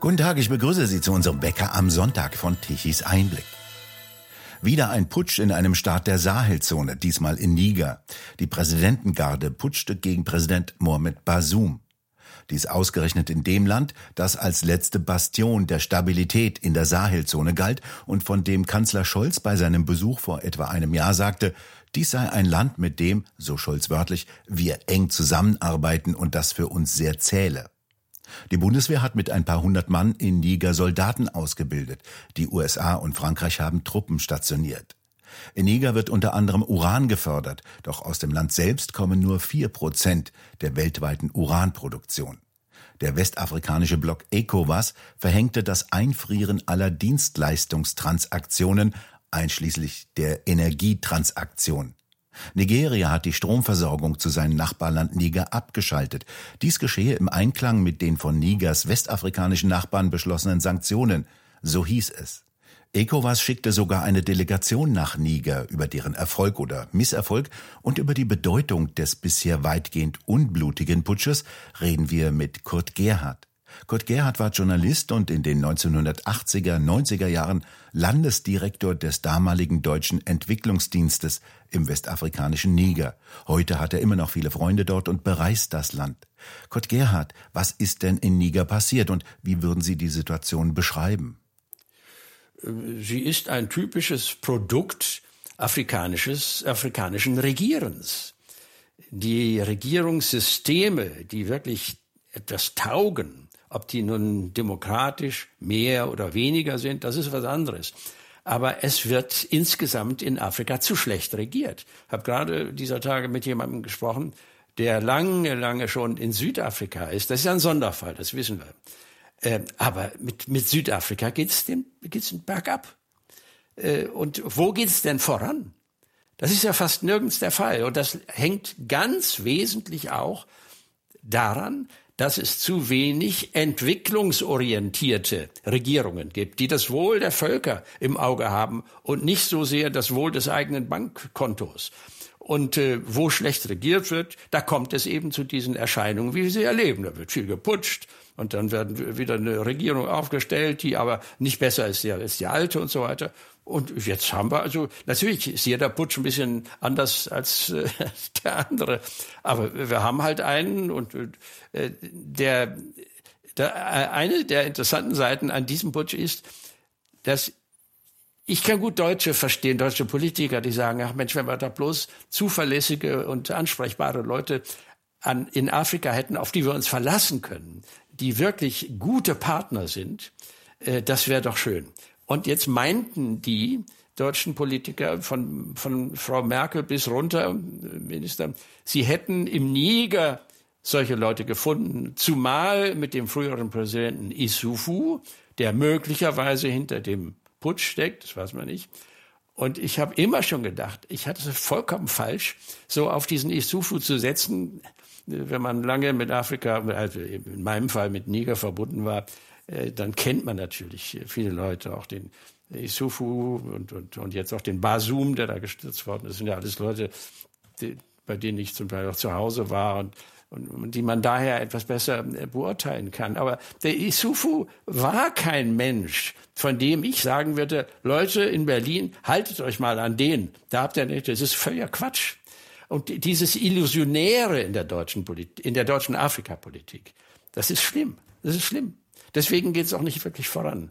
Guten Tag, ich begrüße Sie zu unserem Bäcker am Sonntag von Tichys Einblick. Wieder ein Putsch in einem Staat der Sahelzone, diesmal in Niger. Die Präsidentengarde putschte gegen Präsident Mohamed Bazoum. Dies ausgerechnet in dem Land, das als letzte Bastion der Stabilität in der Sahelzone galt und von dem Kanzler Scholz bei seinem Besuch vor etwa einem Jahr sagte, dies sei ein Land, mit dem, so Scholz wörtlich, wir eng zusammenarbeiten und das für uns sehr zähle. Die Bundeswehr hat mit ein paar hundert Mann in Niger Soldaten ausgebildet. Die USA und Frankreich haben Truppen stationiert. In Niger wird unter anderem Uran gefördert, doch aus dem Land selbst kommen nur vier Prozent der weltweiten Uranproduktion. Der westafrikanische Block ECOWAS verhängte das Einfrieren aller Dienstleistungstransaktionen, einschließlich der Energietransaktion. Nigeria hat die Stromversorgung zu seinem Nachbarland Niger abgeschaltet. Dies geschehe im Einklang mit den von Nigers westafrikanischen Nachbarn beschlossenen Sanktionen, so hieß es. ECOWAS schickte sogar eine Delegation nach Niger über deren Erfolg oder Misserfolg und über die Bedeutung des bisher weitgehend unblutigen Putsches reden wir mit Kurt Gerhard. Kurt Gerhard war Journalist und in den 1980er, 90er Jahren Landesdirektor des damaligen deutschen Entwicklungsdienstes im westafrikanischen Niger. Heute hat er immer noch viele Freunde dort und bereist das Land. Kurt Gerhard, was ist denn in Niger passiert und wie würden Sie die Situation beschreiben? Sie ist ein typisches Produkt afrikanisches, afrikanischen Regierens. Die Regierungssysteme, die wirklich etwas taugen, ob die nun demokratisch mehr oder weniger sind, das ist was anderes. Aber es wird insgesamt in Afrika zu schlecht regiert. Ich habe gerade dieser Tage mit jemandem gesprochen, der lange, lange schon in Südafrika ist. Das ist ein Sonderfall, das wissen wir. Äh, aber mit, mit Südafrika geht es geht's bergab. Äh, und wo geht es denn voran? Das ist ja fast nirgends der Fall. Und das hängt ganz wesentlich auch daran, dass es zu wenig entwicklungsorientierte Regierungen gibt, die das Wohl der Völker im Auge haben und nicht so sehr das Wohl des eigenen Bankkontos. Und äh, wo schlecht regiert wird, da kommt es eben zu diesen Erscheinungen, wie wir sie erleben. Da wird viel geputscht und dann werden wieder eine Regierung aufgestellt, die aber nicht besser ist als die alte und so weiter. Und jetzt haben wir also, natürlich ist jeder Putsch ein bisschen anders als äh, der andere. Aber wir haben halt einen und äh, der, der, äh, eine der interessanten Seiten an diesem Putsch ist, dass ich kann gut Deutsche verstehen, deutsche Politiker, die sagen, ach Mensch, wenn wir da bloß zuverlässige und ansprechbare Leute an, in Afrika hätten, auf die wir uns verlassen können, die wirklich gute Partner sind, äh, das wäre doch schön. Und jetzt meinten die deutschen Politiker von, von Frau Merkel bis runter, Minister, sie hätten im Niger solche Leute gefunden, zumal mit dem früheren Präsidenten Isufu, der möglicherweise hinter dem Putsch steckt, das weiß man nicht. Und ich habe immer schon gedacht, ich hatte es vollkommen falsch, so auf diesen Isufu zu setzen, wenn man lange mit Afrika, also in meinem Fall mit Niger verbunden war, äh, dann kennt man natürlich viele Leute, auch den Isufu und, und, und jetzt auch den Basum, der da gestürzt worden ist. Das sind ja alles Leute, die, bei denen ich zum Teil auch zu Hause war und, und, und die man daher etwas besser äh, beurteilen kann. Aber der Isufu war kein Mensch, von dem ich sagen würde, Leute in Berlin, haltet euch mal an den. Da habt ihr nicht, das ist völliger Quatsch. Und dieses Illusionäre in der deutschen Politik, in der deutschen Afrikapolitik, das ist schlimm. Das ist schlimm. Deswegen geht es auch nicht wirklich voran.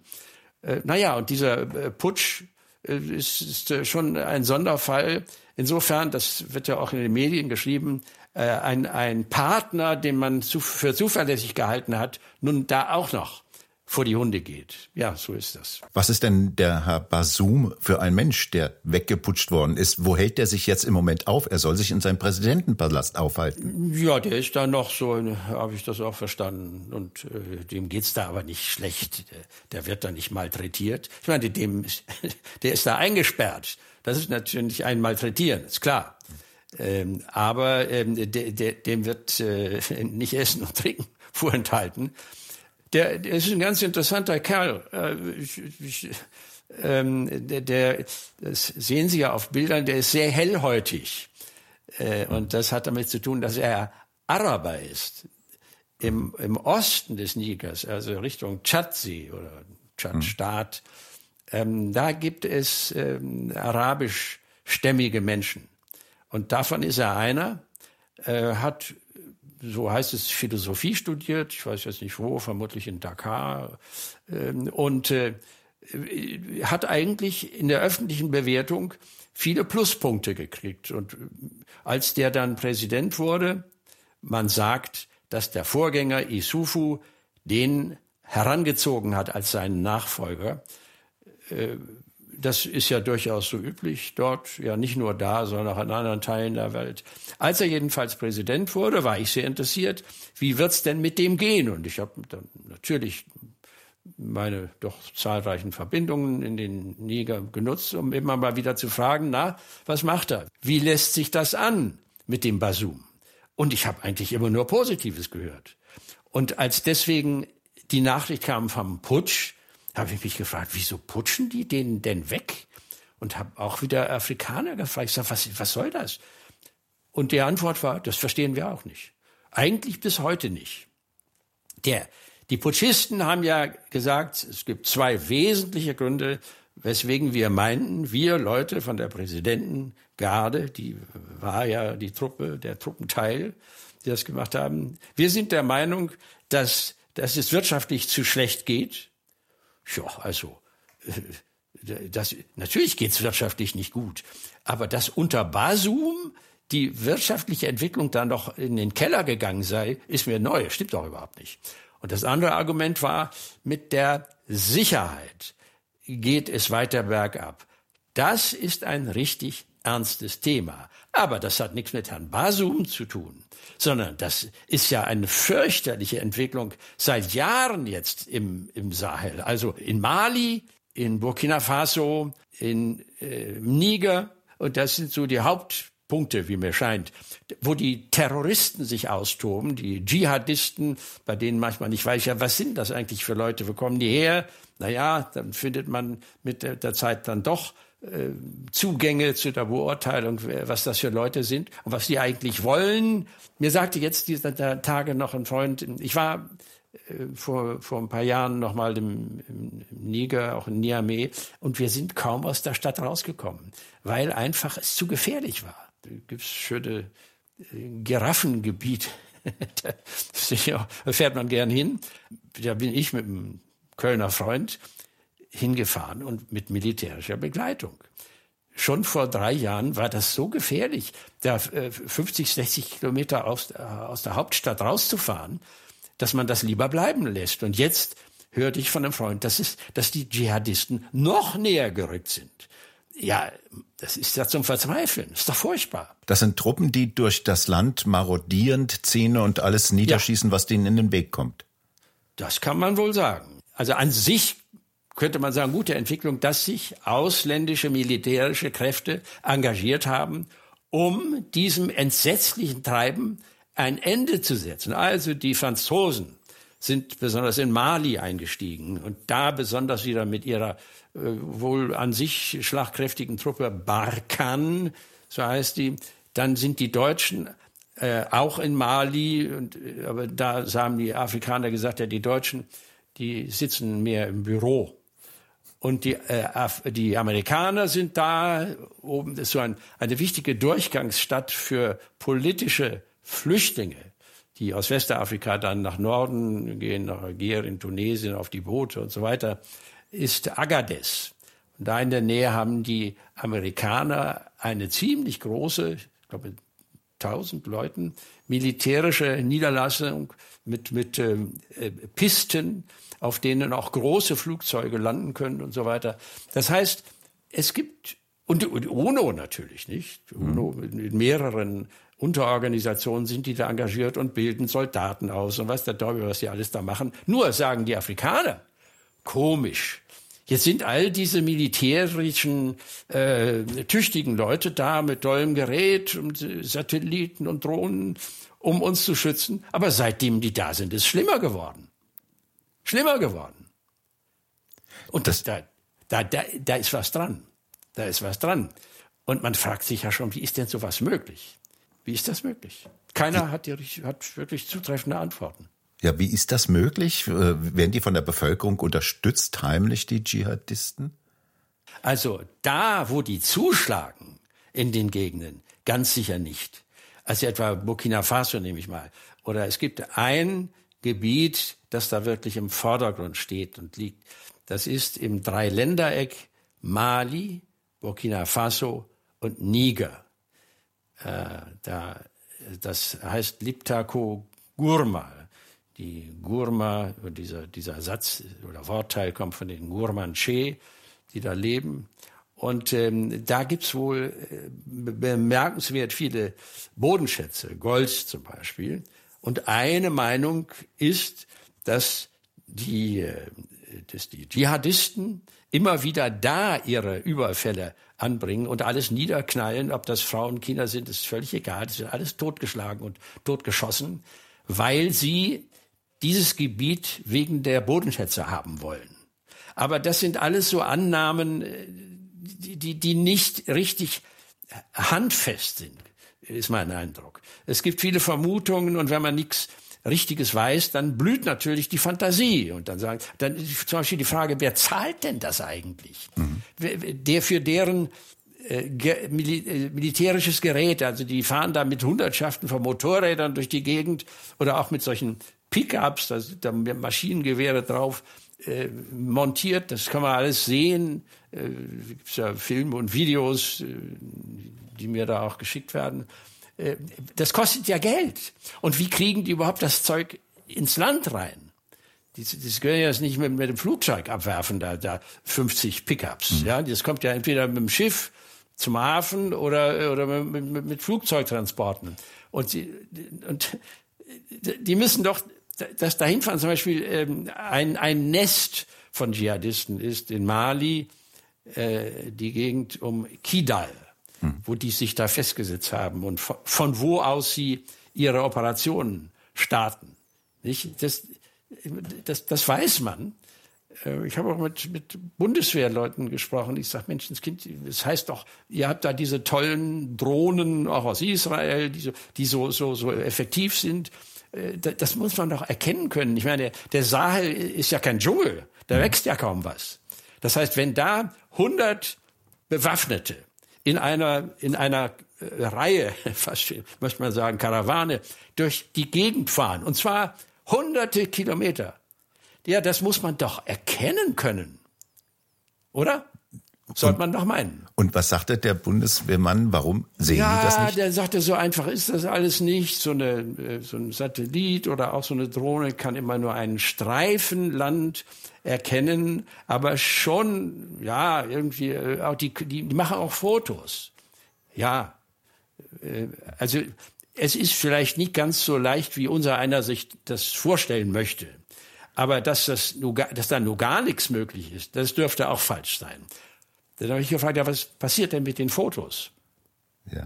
Äh, naja, und dieser äh, Putsch äh, ist, ist äh, schon ein Sonderfall. Insofern, das wird ja auch in den Medien geschrieben, äh, ein, ein Partner, den man zu, für zuverlässig gehalten hat, nun da auch noch vor die Hunde geht. Ja, so ist das. Was ist denn der Herr Basum für ein Mensch, der weggeputscht worden ist? Wo hält der sich jetzt im Moment auf? Er soll sich in seinem Präsidentenpalast aufhalten. Ja, der ist da noch so, habe ich das auch verstanden. Und äh, dem geht's da aber nicht schlecht. Der, der wird da nicht malträtiert. Ich meine, dem, der ist da eingesperrt. Das ist natürlich ein Malträtieren, ist klar. Ähm, aber ähm, de, de, dem wird äh, nicht Essen und Trinken vorenthalten. Der, der ist ein ganz interessanter Kerl. Äh, ich, ich, ähm, der, der, das sehen Sie ja auf Bildern, der ist sehr hellhäutig. Äh, und das hat damit zu tun, dass er Araber ist. im, im Osten des Nigers, also Richtung Tschadsee oder Tschadstaat, mhm. ähm, da gibt es ähm, arabischstämmige Menschen. Und davon ist er einer, äh, hat, so heißt es, Philosophie studiert, ich weiß jetzt nicht wo, vermutlich in Dakar, äh, und äh, hat eigentlich in der öffentlichen Bewertung viele Pluspunkte gekriegt. Und als der dann Präsident wurde, man sagt, dass der Vorgänger Isufu den herangezogen hat als seinen Nachfolger. Das ist ja durchaus so üblich dort, ja nicht nur da, sondern auch in anderen Teilen der Welt. Als er jedenfalls Präsident wurde, war ich sehr interessiert, wie wird's denn mit dem gehen? Und ich habe dann natürlich meine doch zahlreichen Verbindungen in den Niger genutzt, um immer mal wieder zu fragen, na, was macht er? Wie lässt sich das an mit dem Basum? Und ich habe eigentlich immer nur Positives gehört. Und als deswegen die Nachricht kam vom Putsch, habe ich mich gefragt, wieso putschen die den denn weg? Und habe auch wieder Afrikaner gefragt, ich sag, was, was soll das? Und die Antwort war, das verstehen wir auch nicht. Eigentlich bis heute nicht. Der, die Putschisten haben ja gesagt, es gibt zwei wesentliche Gründe, weswegen wir meinten, wir Leute von der Präsidentengarde, die war ja die Truppe, der Truppenteil, die das gemacht haben, wir sind der Meinung, dass, dass es wirtschaftlich zu schlecht geht ja, also, äh, das, natürlich geht's wirtschaftlich nicht gut. Aber dass unter Basum die wirtschaftliche Entwicklung dann noch in den Keller gegangen sei, ist mir neu. Stimmt doch überhaupt nicht. Und das andere Argument war, mit der Sicherheit geht es weiter bergab. Das ist ein richtig ernstes Thema. Aber das hat nichts mit Herrn Basum zu tun, sondern das ist ja eine fürchterliche Entwicklung seit Jahren jetzt im, im Sahel. Also in Mali, in Burkina Faso, in äh, Niger. Und das sind so die Hauptpunkte, wie mir scheint, wo die Terroristen sich austoben, die Dschihadisten, bei denen manchmal nicht weiß, ja, was sind das eigentlich für Leute, wo kommen die her? Naja, dann findet man mit der, der Zeit dann doch äh, Zugänge zu der Beurteilung, was das für Leute sind und was sie eigentlich wollen. Mir sagte jetzt dieser Tage noch ein Freund, ich war äh, vor, vor ein paar Jahren noch mal im, im Niger, auch in Niamey, und wir sind kaum aus der Stadt rausgekommen, weil einfach es zu gefährlich war. Da gibt's schöne äh, Giraffengebiet. da fährt man gern hin. Da bin ich mit einem Kölner Freund hingefahren und mit militärischer Begleitung. Schon vor drei Jahren war das so gefährlich, da 50, 60 Kilometer aus, äh, aus der Hauptstadt rauszufahren, dass man das lieber bleiben lässt. Und jetzt hörte ich von einem Freund, dass, es, dass die Dschihadisten noch näher gerückt sind. Ja, das ist ja zum Verzweifeln. Das ist doch furchtbar. Das sind Truppen, die durch das Land marodierend Zähne und alles niederschießen, ja. was denen in den Weg kommt. Das kann man wohl sagen. Also an sich könnte man sagen, gute Entwicklung, dass sich ausländische militärische Kräfte engagiert haben, um diesem entsetzlichen Treiben ein Ende zu setzen. Also die Franzosen sind besonders in Mali eingestiegen und da besonders wieder mit ihrer äh, wohl an sich schlagkräftigen Truppe Barkan, so heißt die. Dann sind die Deutschen äh, auch in Mali, und, äh, aber da haben die Afrikaner gesagt, ja, die Deutschen, die sitzen mehr im Büro und die, äh, die Amerikaner sind da. Oben das ist so ein, eine wichtige Durchgangsstadt für politische Flüchtlinge, die aus Westafrika dann nach Norden gehen, nach Algerien, Tunesien, auf die Boote und so weiter, ist Agadez. Und da in der Nähe haben die Amerikaner eine ziemlich große, ich glaube, tausend Leuten, militärische Niederlassung mit, mit ähm, äh, Pisten, auf denen auch große Flugzeuge landen können und so weiter. Das heißt, es gibt, und, und UNO natürlich nicht, UNO mit, mehreren Unterorganisationen sind die da engagiert und bilden Soldaten aus und was der Teufel, was die alles da machen. Nur sagen die Afrikaner, komisch. Jetzt sind all diese militärischen, äh, tüchtigen Leute da mit tollem Gerät und Satelliten und Drohnen, um uns zu schützen. Aber seitdem die da sind, ist es schlimmer geworden schlimmer geworden. Und das, da, da, da, da ist was dran. Da ist was dran. Und man fragt sich ja schon, wie ist denn sowas möglich? Wie ist das möglich? Keiner hat, die, hat wirklich zutreffende Antworten. Ja, wie ist das möglich? Äh, werden die von der Bevölkerung unterstützt, heimlich, die Dschihadisten? Also da, wo die zuschlagen in den Gegenden, ganz sicher nicht. Also etwa Burkina Faso nehme ich mal. Oder es gibt ein Gebiet, das da wirklich im Vordergrund steht und liegt. Das ist im Dreiländereck Mali, Burkina Faso und Niger. Äh, da, das heißt Liptako Gurma. Die Gurma, dieser, dieser Satz oder Wortteil kommt von den Gurmanche, die da leben. Und ähm, da gibt's wohl äh, bemerkenswert viele Bodenschätze, Gold zum Beispiel. Und eine Meinung ist, dass die, äh, dass die Dschihadisten immer wieder da ihre Überfälle anbringen und alles niederknallen, ob das Frauen, Kinder sind, ist völlig egal. Das sind alles totgeschlagen und totgeschossen, weil sie dieses Gebiet wegen der Bodenschätze haben wollen. Aber das sind alles so Annahmen, äh, die, die, die nicht richtig handfest sind, ist mein Eindruck. Es gibt viele Vermutungen und wenn man nichts Richtiges weiß, dann blüht natürlich die Fantasie. Und dann sagen, dann ist zum Beispiel die Frage, wer zahlt denn das eigentlich? Mhm. Der für deren äh, ge, äh, militärisches Gerät, also die fahren da mit Hundertschaften von Motorrädern durch die Gegend oder auch mit solchen Pickups, da sind da Maschinengewehre drauf äh, montiert, das kann man alles sehen. Äh, gibt's ja Filme und Videos, äh, die mir da auch geschickt werden. Äh, das kostet ja Geld. Und wie kriegen die überhaupt das Zeug ins Land rein? Die, die können ja nicht mit, mit dem Flugzeug abwerfen, da, da 50 Pickups. Mhm. Ja, das kommt ja entweder mit dem Schiff zum Hafen oder, oder mit, mit, mit Flugzeugtransporten. Und, sie, und die müssen doch das dahinfahren, zum Beispiel ähm, ein, ein Nest von Dschihadisten ist in Mali äh, die Gegend um Kidal, hm. wo die sich da festgesetzt haben und von, von wo aus sie ihre Operationen starten. Nicht? Das, das, das weiß man. Äh, ich habe auch mit, mit Bundeswehrleuten gesprochen. Ich sage, Menschenskind, das heißt doch, ihr habt da diese tollen Drohnen, auch aus Israel, die so, die so, so, so effektiv sind. Äh, das muss man doch erkennen können. Ich meine, der Sahel ist ja kein Dschungel, da mhm. wächst ja kaum was. Das heißt, wenn da 100 Bewaffnete in einer, in einer äh, Reihe, fast möchte man sagen, Karawane, durch die Gegend fahren, und zwar hunderte Kilometer, ja, das muss man doch erkennen können. Oder? Sollte man doch meinen. Und was sagte der Bundeswehrmann? Warum sehen ja, die das nicht? Ja, der sagte, so einfach ist das alles nicht. So, eine, äh, so ein Satellit oder auch so eine Drohne kann immer nur einen Streifen Land erkennen, aber schon, ja, irgendwie, äh, auch die, die, machen auch Fotos. Ja, äh, also es ist vielleicht nicht ganz so leicht, wie unser einer sich das vorstellen möchte. Aber dass, das, dass da nur gar nichts möglich ist, das dürfte auch falsch sein. Dann habe ich gefragt, ja, was passiert denn mit den Fotos? Ja.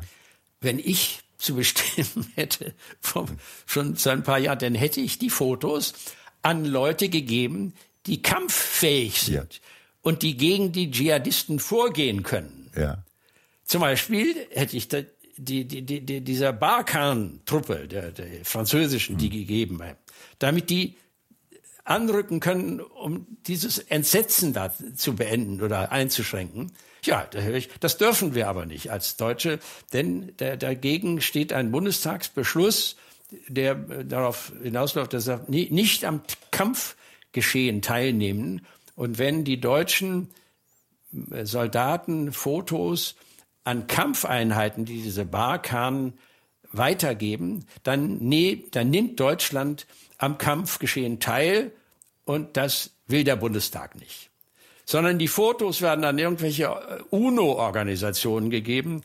Wenn ich zu bestimmen hätte, vom, schon seit ein paar Jahren, dann hätte ich die Fotos an Leute gegeben, die kampffähig sind ja. und die gegen die Dschihadisten vorgehen können. Ja. Zum Beispiel hätte ich da, die, die, die, dieser Barkan-Truppe, der, der französischen, die mhm. gegeben, damit die anrücken können, um dieses Entsetzen da zu beenden oder einzuschränken. Ja, das dürfen wir aber nicht als Deutsche, denn dagegen steht ein Bundestagsbeschluss, der darauf hinausläuft, dass er nicht am Kampfgeschehen teilnehmen. Und wenn die deutschen Soldaten Fotos an Kampfeinheiten, die diese Barkan weitergeben, dann, ne, dann nimmt Deutschland am Kampfgeschehen teil und das will der Bundestag nicht. Sondern die Fotos werden an irgendwelche äh, UNO-Organisationen gegeben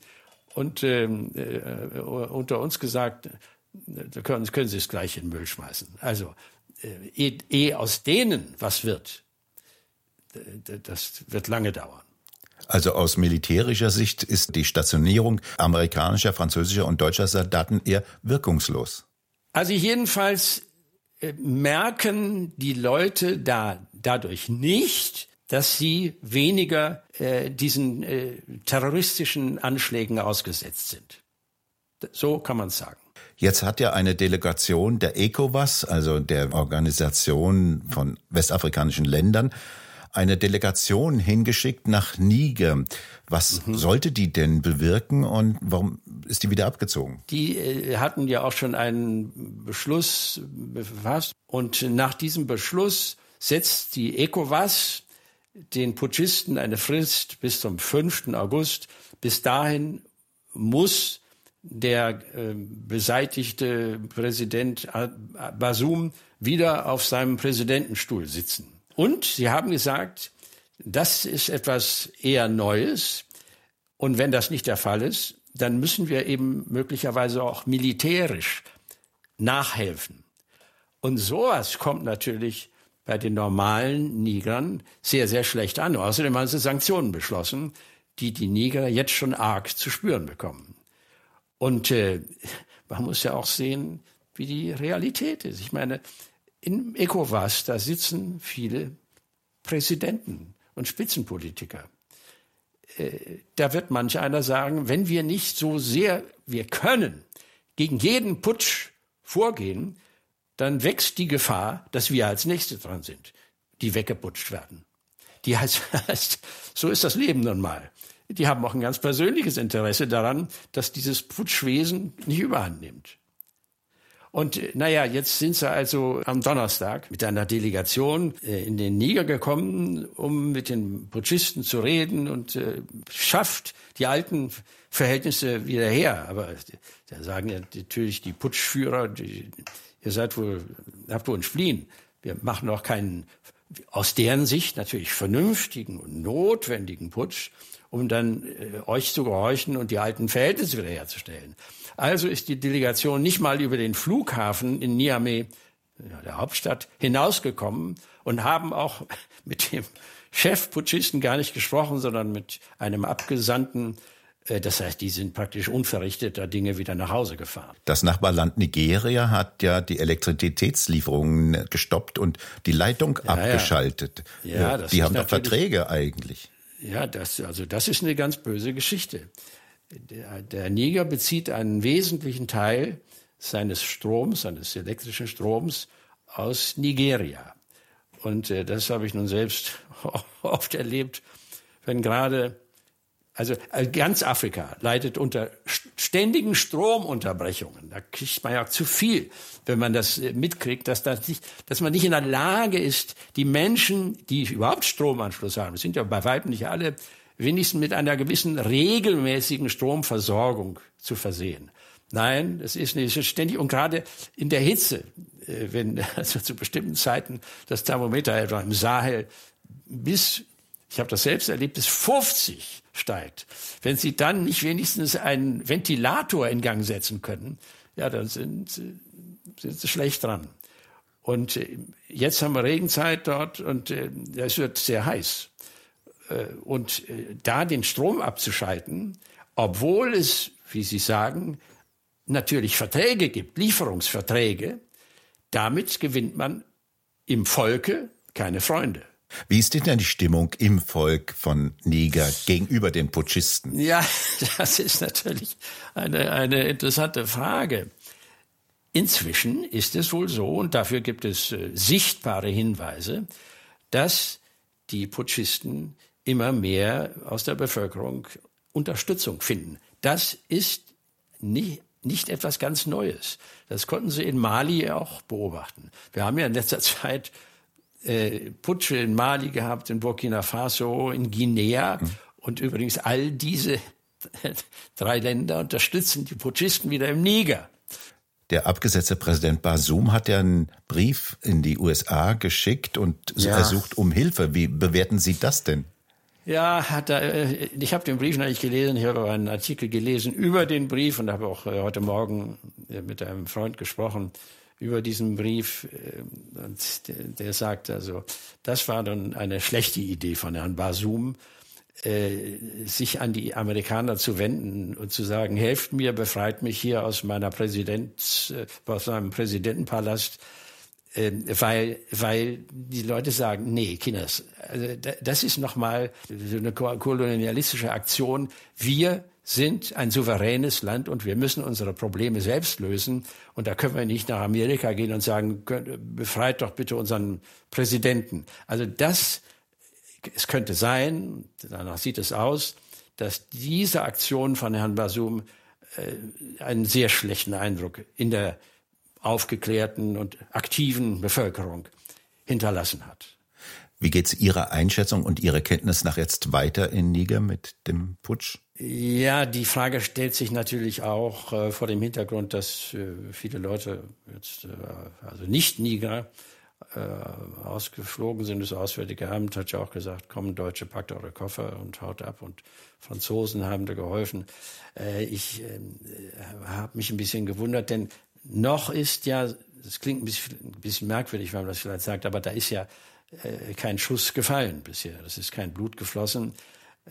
und ähm, äh, unter uns gesagt, da können, können Sie es gleich in den Müll schmeißen. Also äh, eh aus denen was wird, das wird lange dauern. Also aus militärischer Sicht ist die Stationierung amerikanischer, französischer und deutscher Soldaten eher wirkungslos. Also jedenfalls äh, merken die Leute da dadurch nicht, dass sie weniger äh, diesen äh, terroristischen Anschlägen ausgesetzt sind. So kann man sagen. Jetzt hat ja eine Delegation der ECOWAS, also der Organisation von westafrikanischen Ländern, eine Delegation hingeschickt nach Niger. Was mhm. sollte die denn bewirken und warum ist die wieder abgezogen? Die äh, hatten ja auch schon einen Beschluss befasst und nach diesem Beschluss setzt die ECOWAS den Putschisten eine Frist bis zum 5. August. Bis dahin muss der äh, beseitigte Präsident Basum wieder auf seinem Präsidentenstuhl sitzen. Und sie haben gesagt, das ist etwas eher Neues. Und wenn das nicht der Fall ist, dann müssen wir eben möglicherweise auch militärisch nachhelfen. Und sowas kommt natürlich bei den normalen Nigern sehr, sehr schlecht an. Außerdem haben sie Sanktionen beschlossen, die die Niger jetzt schon arg zu spüren bekommen. Und äh, man muss ja auch sehen, wie die Realität ist. Ich meine, in ECOWAS, da sitzen viele Präsidenten und Spitzenpolitiker. Äh, da wird manch einer sagen, wenn wir nicht so sehr wir können gegen jeden Putsch vorgehen, dann wächst die Gefahr, dass wir als Nächste dran sind, die weggeputscht werden. Die heißt, so ist das Leben nun mal die haben auch ein ganz persönliches Interesse daran, dass dieses Putschwesen nicht überhand nimmt. Und äh, naja, jetzt sind sie also am Donnerstag mit einer Delegation äh, in den Niger gekommen, um mit den Putschisten zu reden und äh, schafft die alten Verhältnisse wieder her. Aber da sagen ja natürlich die Putschführer, die, ihr seid wohl, habt wohl ein Spleen. Wir machen auch keinen, aus deren Sicht natürlich vernünftigen und notwendigen Putsch um dann äh, euch zu gehorchen und die alten Verhältnisse wiederherzustellen. Also ist die Delegation nicht mal über den Flughafen in Niamey, der Hauptstadt, hinausgekommen und haben auch mit dem Chefputschisten gar nicht gesprochen, sondern mit einem Abgesandten äh, das heißt, die sind praktisch unverrichteter Dinge wieder nach Hause gefahren. Das Nachbarland Nigeria hat ja die Elektrizitätslieferungen gestoppt und die Leitung ja, abgeschaltet. Ja, ja die haben doch Verträge eigentlich. Ja, das, also das ist eine ganz böse Geschichte. Der, der Niger bezieht einen wesentlichen Teil seines Stroms, seines elektrischen Stroms aus Nigeria. Und äh, das habe ich nun selbst oft erlebt, wenn gerade also äh, ganz Afrika leidet unter ständigen Stromunterbrechungen. Da kriegt man ja zu viel, wenn man das äh, mitkriegt, dass, das nicht, dass man nicht in der Lage ist, die Menschen, die überhaupt Stromanschluss haben, das sind ja bei weitem nicht alle, wenigstens mit einer gewissen regelmäßigen Stromversorgung zu versehen. Nein, das ist nicht ständig und gerade in der Hitze, äh, wenn also zu bestimmten Zeiten das Thermometer etwa im Sahel bis ich habe das selbst erlebt, bis 50 steigt. Wenn Sie dann nicht wenigstens einen Ventilator in Gang setzen können, ja, dann sind, sind Sie schlecht dran. Und äh, jetzt haben wir Regenzeit dort und äh, es wird sehr heiß. Äh, und da den Strom abzuschalten, obwohl es, wie Sie sagen, natürlich Verträge gibt, Lieferungsverträge, damit gewinnt man im Volke keine Freunde. Wie ist denn die Stimmung im Volk von Niger gegenüber den Putschisten? Ja, das ist natürlich eine, eine interessante Frage. Inzwischen ist es wohl so, und dafür gibt es äh, sichtbare Hinweise, dass die Putschisten immer mehr aus der Bevölkerung Unterstützung finden. Das ist nicht, nicht etwas ganz Neues. Das konnten Sie in Mali auch beobachten. Wir haben ja in letzter Zeit äh, Putsche in Mali gehabt, in Burkina Faso, in Guinea. Mhm. Und übrigens all diese drei Länder unterstützen die Putschisten wieder im Niger. Der abgesetzte Präsident Basum hat ja einen Brief in die USA geschickt und ja. ersucht um Hilfe. Wie bewerten Sie das denn? Ja, hat er, äh, ich habe den Brief noch nicht gelesen. Ich habe einen Artikel gelesen über den Brief und habe auch äh, heute Morgen mit einem Freund gesprochen über diesen Brief. Äh, und der, sagt also, das war dann eine schlechte Idee von Herrn Basum, äh, sich an die Amerikaner zu wenden und zu sagen, helft mir, befreit mich hier aus meiner Präsident, äh, aus meinem Präsidentenpalast. Ähm, weil, weil die Leute sagen, nee, Kinders, also das ist nochmal so eine kolonialistische Aktion. Wir sind ein souveränes Land und wir müssen unsere Probleme selbst lösen. Und da können wir nicht nach Amerika gehen und sagen, befreit doch bitte unseren Präsidenten. Also das, es könnte sein, danach sieht es aus, dass diese Aktion von Herrn Basum äh, einen sehr schlechten Eindruck in der aufgeklärten und aktiven Bevölkerung hinterlassen hat. Wie geht es Ihrer Einschätzung und Ihrer Kenntnis nach jetzt weiter in Niger mit dem Putsch? Ja, die Frage stellt sich natürlich auch äh, vor dem Hintergrund, dass äh, viele Leute jetzt, äh, also nicht Niger, äh, ausgeflogen sind. Das Auswärtige Amt hat ja auch gesagt, kommen Deutsche, packt eure Koffer und haut ab. Und Franzosen haben da geholfen. Äh, ich äh, habe mich ein bisschen gewundert, denn noch ist ja, das klingt ein bisschen, ein bisschen merkwürdig, wenn man das vielleicht sagt, aber da ist ja äh, kein Schuss gefallen bisher. Es ist kein Blut geflossen.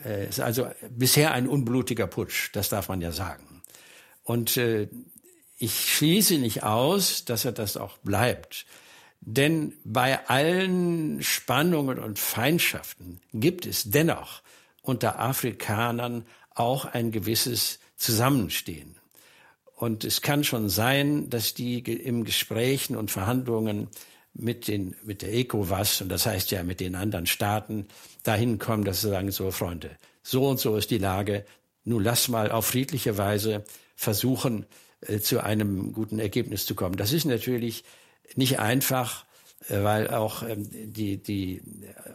Äh, es ist also bisher ein unblutiger Putsch, das darf man ja sagen. Und äh, ich schließe nicht aus, dass er das auch bleibt. Denn bei allen Spannungen und Feindschaften gibt es dennoch unter Afrikanern auch ein gewisses Zusammenstehen. Und es kann schon sein, dass die im Gesprächen und Verhandlungen mit, den, mit der ECOWAS, und das heißt ja mit den anderen Staaten, dahin kommen, dass sie sagen, so Freunde, so und so ist die Lage, nun lass mal auf friedliche Weise versuchen, äh, zu einem guten Ergebnis zu kommen. Das ist natürlich nicht einfach, weil auch ähm, die, die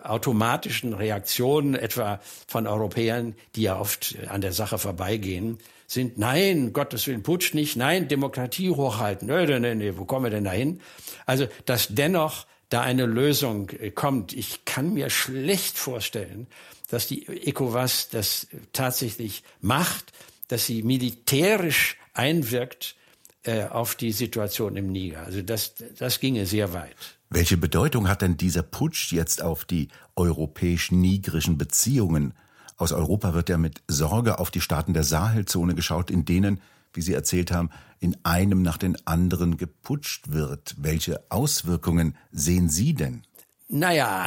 automatischen Reaktionen etwa von Europäern, die ja oft an der Sache vorbeigehen, sind, nein, Gottes Willen, Putsch nicht, nein, Demokratie hochhalten. Nö, nö, nö, nö, wo kommen wir denn dahin? Also, dass dennoch da eine Lösung äh, kommt. Ich kann mir schlecht vorstellen, dass die ECOWAS das tatsächlich macht, dass sie militärisch einwirkt äh, auf die Situation im Niger. Also das, das ginge sehr weit. Welche Bedeutung hat denn dieser Putsch jetzt auf die europäisch-nigrischen Beziehungen? Aus Europa wird ja mit Sorge auf die Staaten der Sahelzone geschaut, in denen, wie Sie erzählt haben, in einem nach den anderen geputscht wird. Welche Auswirkungen sehen Sie denn? Naja,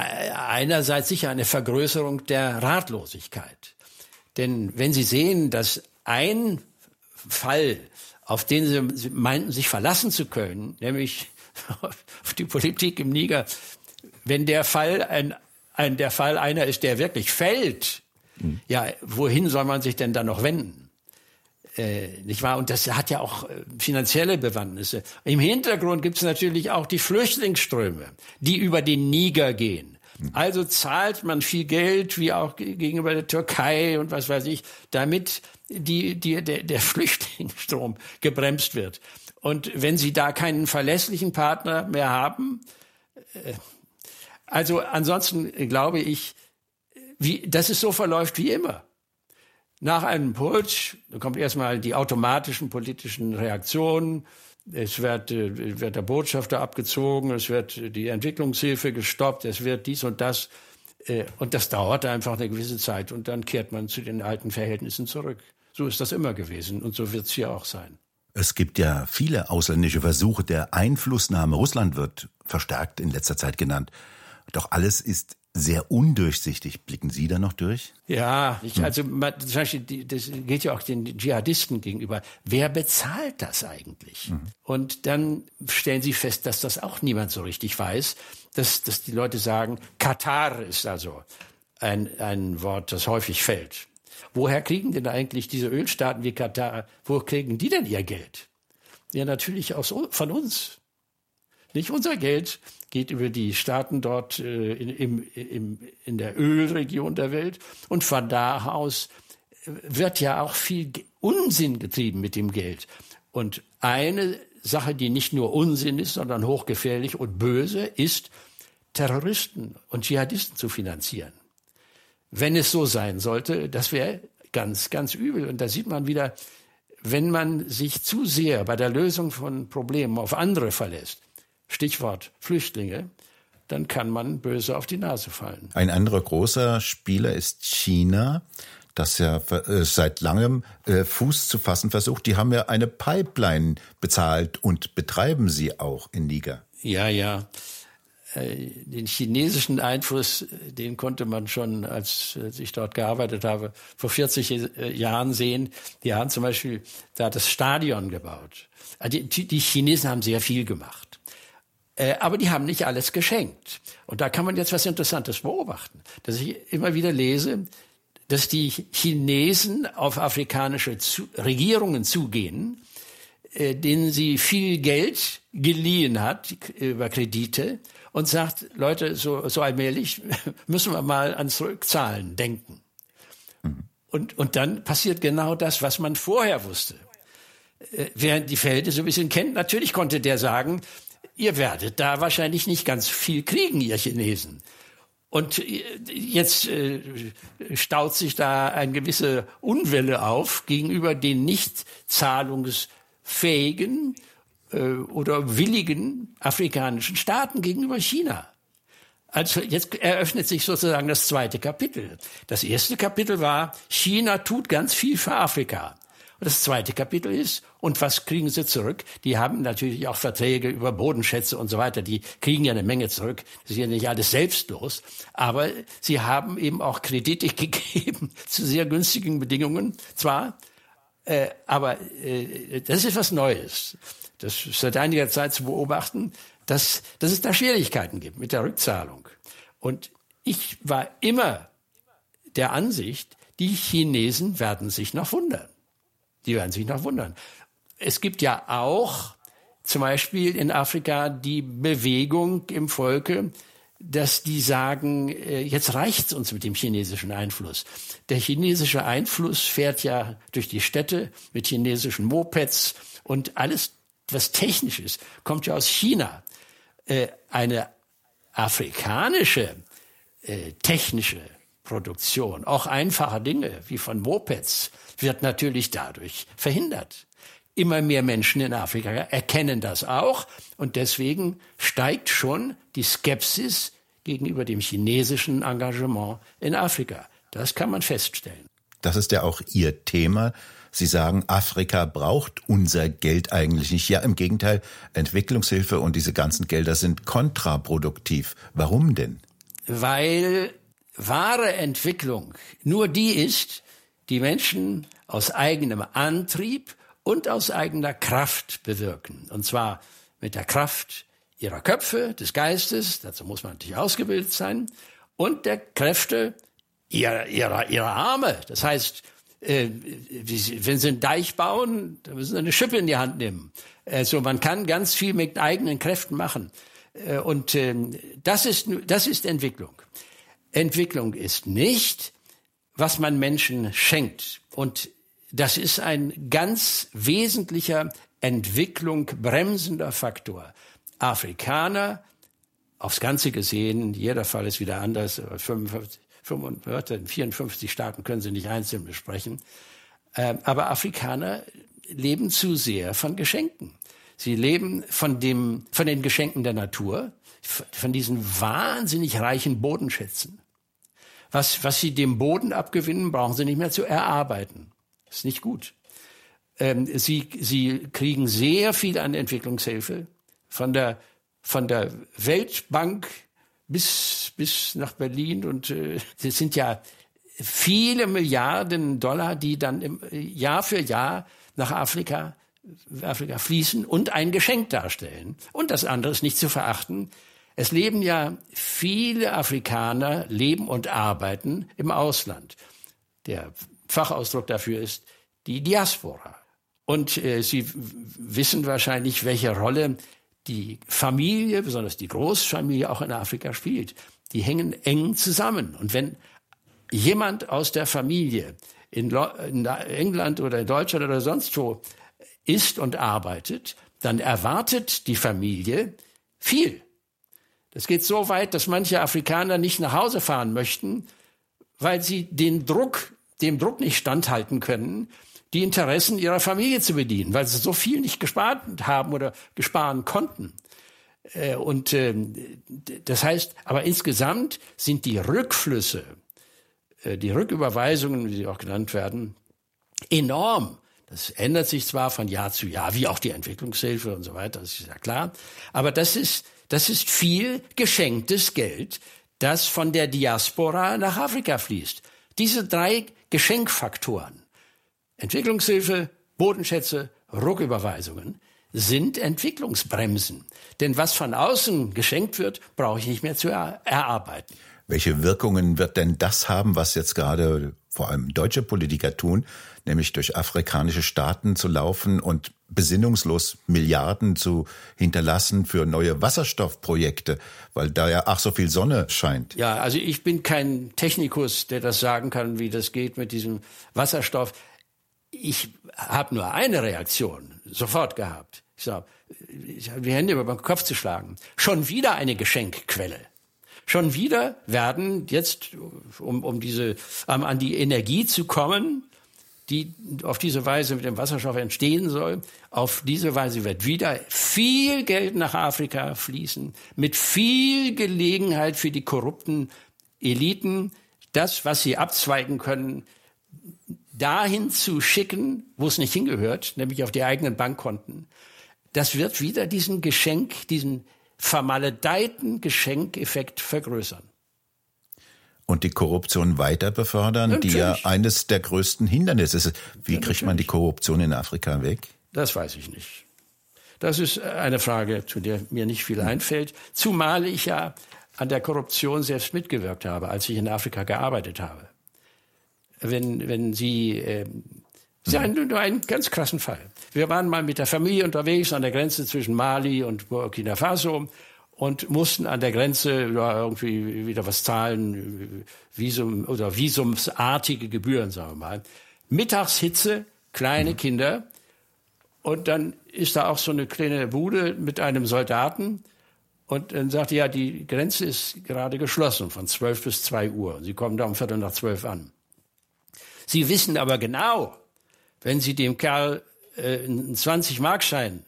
einerseits sicher eine Vergrößerung der Ratlosigkeit. Denn wenn Sie sehen, dass ein Fall, auf den Sie meinten, sich verlassen zu können, nämlich auf die Politik im Niger, wenn der Fall ein, ein, der Fall einer ist, der wirklich fällt, Mhm. Ja, wohin soll man sich denn dann noch wenden? Äh, nicht wahr? Und das hat ja auch äh, finanzielle Bewandtnisse. Im Hintergrund gibt es natürlich auch die Flüchtlingsströme, die über den Niger gehen. Mhm. Also zahlt man viel Geld, wie auch gegenüber der Türkei und was weiß ich, damit die, die, der, der Flüchtlingsstrom gebremst wird. Und wenn Sie da keinen verlässlichen Partner mehr haben, äh, also ansonsten glaube ich, wie, dass es so verläuft wie immer. Nach einem Putsch kommt erstmal die automatischen politischen Reaktionen. Es wird, äh, wird der Botschafter abgezogen, es wird die Entwicklungshilfe gestoppt, es wird dies und das. Äh, und das dauert einfach eine gewisse Zeit und dann kehrt man zu den alten Verhältnissen zurück. So ist das immer gewesen und so wird es hier auch sein. Es gibt ja viele ausländische Versuche der Einflussnahme. Russland wird verstärkt in letzter Zeit genannt. Doch alles ist sehr undurchsichtig. Blicken Sie da noch durch? Ja, ich, also zum Beispiel, das geht ja auch den Dschihadisten gegenüber. Wer bezahlt das eigentlich? Mhm. Und dann stellen Sie fest, dass das auch niemand so richtig weiß, dass, dass die Leute sagen, Katar ist also ein, ein Wort, das häufig fällt. Woher kriegen denn eigentlich diese Ölstaaten wie Katar, wo kriegen die denn ihr Geld? Ja, natürlich aus, von uns. Nicht unser Geld geht über die Staaten dort äh, in, im, im, in der Ölregion der Welt. Und von da aus äh, wird ja auch viel Unsinn getrieben mit dem Geld. Und eine Sache, die nicht nur Unsinn ist, sondern hochgefährlich und böse, ist, Terroristen und Dschihadisten zu finanzieren. Wenn es so sein sollte, das wäre ganz, ganz übel. Und da sieht man wieder, wenn man sich zu sehr bei der Lösung von Problemen auf andere verlässt, Stichwort Flüchtlinge, dann kann man böse auf die Nase fallen. Ein anderer großer Spieler ist China. das ja äh, seit langem äh, Fuß zu fassen versucht. Die haben ja eine Pipeline bezahlt und betreiben sie auch in Niger. Ja, ja. Äh, den chinesischen Einfluss, den konnte man schon, als ich dort gearbeitet habe, vor 40 Jahren sehen. Die haben zum Beispiel da das Stadion gebaut. Also die Chinesen haben sehr viel gemacht. Aber die haben nicht alles geschenkt. Und da kann man jetzt was Interessantes beobachten, dass ich immer wieder lese, dass die Chinesen auf afrikanische Regierungen zugehen, äh, denen sie viel Geld geliehen hat über Kredite und sagt, Leute, so, so allmählich müssen wir mal ans Rückzahlen denken. Mhm. Und, und dann passiert genau das, was man vorher wusste. Äh, wer die Verhältnisse so ein bisschen kennt, natürlich konnte der sagen, ihr werdet da wahrscheinlich nicht ganz viel kriegen, ihr Chinesen. Und äh, jetzt äh, staut sich da eine gewisse Unwelle auf gegenüber den nicht zahlungsfähigen äh, oder willigen afrikanischen Staaten gegenüber China. Also jetzt eröffnet sich sozusagen das zweite Kapitel. Das erste Kapitel war, China tut ganz viel für Afrika. Und das zweite Kapitel ist, und was kriegen sie zurück? Die haben natürlich auch Verträge über Bodenschätze und so weiter. Die kriegen ja eine Menge zurück. Das ist ja nicht alles selbstlos. Aber sie haben eben auch Kredite gegeben zu sehr günstigen Bedingungen. Zwar, äh, aber äh, das ist was Neues. Das ist seit einiger Zeit zu beobachten, dass, dass es da Schwierigkeiten gibt mit der Rückzahlung. Und ich war immer der Ansicht, die Chinesen werden sich noch wundern. Die werden sich noch wundern. Es gibt ja auch zum Beispiel in Afrika die Bewegung im Volke, dass die sagen, äh, jetzt reicht's uns mit dem chinesischen Einfluss. Der chinesische Einfluss fährt ja durch die Städte mit chinesischen Mopeds und alles, was technisch ist, kommt ja aus China. Äh, eine afrikanische äh, technische Produktion, auch einfache Dinge wie von Mopeds, wird natürlich dadurch verhindert. Immer mehr Menschen in Afrika erkennen das auch und deswegen steigt schon die Skepsis gegenüber dem chinesischen Engagement in Afrika. Das kann man feststellen. Das ist ja auch Ihr Thema. Sie sagen, Afrika braucht unser Geld eigentlich nicht. Ja, im Gegenteil, Entwicklungshilfe und diese ganzen Gelder sind kontraproduktiv. Warum denn? Weil wahre Entwicklung nur die ist, die Menschen aus eigenem Antrieb und aus eigener Kraft bewirken. Und zwar mit der Kraft ihrer Köpfe, des Geistes, dazu muss man natürlich ausgebildet sein, und der Kräfte ihrer, ihrer, ihrer Arme. Das heißt, äh, wenn sie einen Deich bauen, dann müssen sie eine Schippe in die Hand nehmen. Also man kann ganz viel mit eigenen Kräften machen. Äh, und äh, das, ist, das ist Entwicklung. Entwicklung ist nicht, was man Menschen schenkt. Und das ist ein ganz wesentlicher Entwicklung bremsender Faktor. Afrikaner, aufs Ganze gesehen, jeder Fall ist wieder anders, 55, 55, 54 Staaten können Sie nicht einzeln besprechen, ähm, aber Afrikaner leben zu sehr von Geschenken. Sie leben von, dem, von den Geschenken der Natur, von diesen wahnsinnig reichen Bodenschätzen. Was, was sie dem Boden abgewinnen, brauchen sie nicht mehr zu erarbeiten. Ist nicht gut. Ähm, sie, sie kriegen sehr viel an Entwicklungshilfe von der, von der Weltbank bis, bis nach Berlin und äh, das sind ja viele Milliarden Dollar, die dann im, Jahr für Jahr nach Afrika, Afrika fließen und ein Geschenk darstellen. Und das andere ist nicht zu verachten. Es leben ja viele Afrikaner, leben und arbeiten im Ausland. Der Fachausdruck dafür ist die Diaspora. Und äh, Sie wissen wahrscheinlich, welche Rolle die Familie, besonders die Großfamilie auch in Afrika spielt. Die hängen eng zusammen. Und wenn jemand aus der Familie in, in England oder in Deutschland oder sonst wo ist und arbeitet, dann erwartet die Familie viel. Das geht so weit, dass manche Afrikaner nicht nach Hause fahren möchten, weil sie den Druck, dem Druck nicht standhalten können, die Interessen ihrer Familie zu bedienen, weil sie so viel nicht gespart haben oder gesparen konnten. Äh, und ähm, das heißt, aber insgesamt sind die Rückflüsse äh, die Rücküberweisungen, wie sie auch genannt werden, enorm. Das ändert sich zwar von Jahr zu Jahr, wie auch die Entwicklungshilfe und so weiter, das ist ja klar. Aber das ist, das ist viel geschenktes Geld, das von der Diaspora nach Afrika fließt. Diese drei Geschenkfaktoren, Entwicklungshilfe, Bodenschätze, Rücküberweisungen, sind Entwicklungsbremsen. Denn was von außen geschenkt wird, brauche ich nicht mehr zu erarbeiten. Welche Wirkungen wird denn das haben, was jetzt gerade vor allem deutsche Politiker tun, nämlich durch afrikanische Staaten zu laufen und besinnungslos Milliarden zu hinterlassen für neue Wasserstoffprojekte, weil da ja ach so viel Sonne scheint. Ja, also ich bin kein Technikus, der das sagen kann, wie das geht mit diesem Wasserstoff. Ich habe nur eine Reaktion sofort gehabt. Ich sage, ich habe die Hände über den Kopf zu schlagen. Schon wieder eine Geschenkquelle. Schon wieder werden jetzt, um, um diese, um an die Energie zu kommen, die auf diese Weise mit dem Wasserstoff entstehen soll, auf diese Weise wird wieder viel Geld nach Afrika fließen, mit viel Gelegenheit für die korrupten Eliten, das, was sie abzweigen können, dahin zu schicken, wo es nicht hingehört, nämlich auf die eigenen Bankkonten. Das wird wieder diesen Geschenk, diesen vermaledeiten Geschenkeffekt vergrößern. Und die Korruption weiter befördern, natürlich. die ja eines der größten Hindernisse ist. Wie ja, kriegt man die Korruption in Afrika weg? Das weiß ich nicht. Das ist eine Frage, zu der mir nicht viel einfällt. Zumal ich ja an der Korruption selbst mitgewirkt habe, als ich in Afrika gearbeitet habe. Wenn, wenn Sie, äh, Sie haben nur einen ganz krassen Fall. Wir waren mal mit der Familie unterwegs an der Grenze zwischen Mali und Burkina Faso und mussten an der Grenze irgendwie wieder was zahlen, Visum oder visumsartige Gebühren, sagen wir mal. Mittagshitze, kleine mhm. Kinder und dann ist da auch so eine kleine Bude mit einem Soldaten und dann sagte ja, die Grenze ist gerade geschlossen von zwölf bis zwei Uhr. Sie kommen da um Viertel nach zwölf an. Sie wissen aber genau, wenn Sie dem Kerl äh, einen 20-Markschein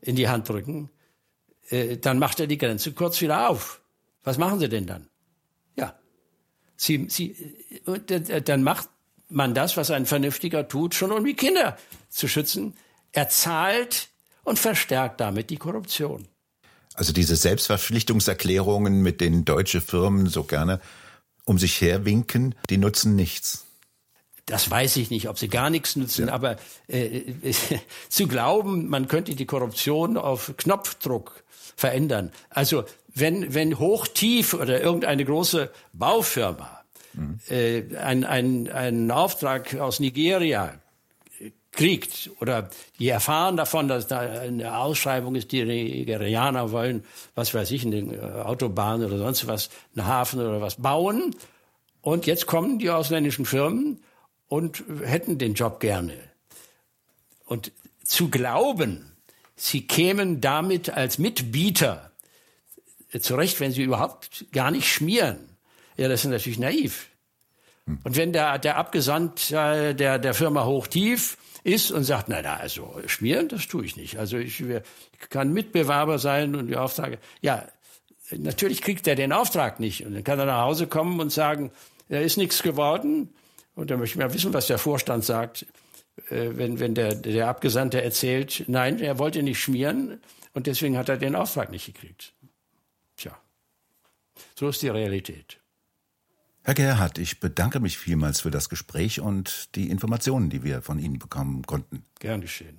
in die Hand drücken, äh, dann macht er die Grenze kurz wieder auf. Was machen Sie denn dann? Ja, Sie, Sie, äh, dann macht man das, was ein Vernünftiger tut, schon um die Kinder zu schützen. Er zahlt und verstärkt damit die Korruption. Also diese Selbstverpflichtungserklärungen, mit denen deutsche Firmen so gerne um sich herwinken, die nutzen nichts. Das weiß ich nicht, ob sie gar nichts nutzen, ja. aber äh, zu glauben, man könnte die Korruption auf Knopfdruck verändern. Also wenn, wenn Hochtief oder irgendeine große Baufirma mhm. äh, einen, einen, einen Auftrag aus Nigeria kriegt oder die erfahren davon, dass da eine Ausschreibung ist, die Nigerianer wollen, was weiß ich, eine äh, Autobahn oder sonst was, einen Hafen oder was bauen. Und jetzt kommen die ausländischen Firmen und hätten den Job gerne. Und zu glauben, sie kämen damit als Mitbieter zurecht, wenn sie überhaupt gar nicht schmieren, ja, das ist natürlich naiv. Und wenn der, der Abgesandte der, der Firma Hochtief ist und sagt, na, na, also schmieren, das tue ich nicht. Also ich, ich kann Mitbewerber sein und die Aufträge. Ja, natürlich kriegt er den Auftrag nicht. Und dann kann er nach Hause kommen und sagen, da ist nichts geworden. Und da möchte ich mal wissen, was der Vorstand sagt, äh, wenn, wenn der, der Abgesandte erzählt, nein, er wollte nicht schmieren und deswegen hat er den Auftrag nicht gekriegt. Tja, so ist die Realität. Herr Gerhardt, ich bedanke mich vielmals für das Gespräch und die Informationen, die wir von Ihnen bekommen konnten. Gern geschehen.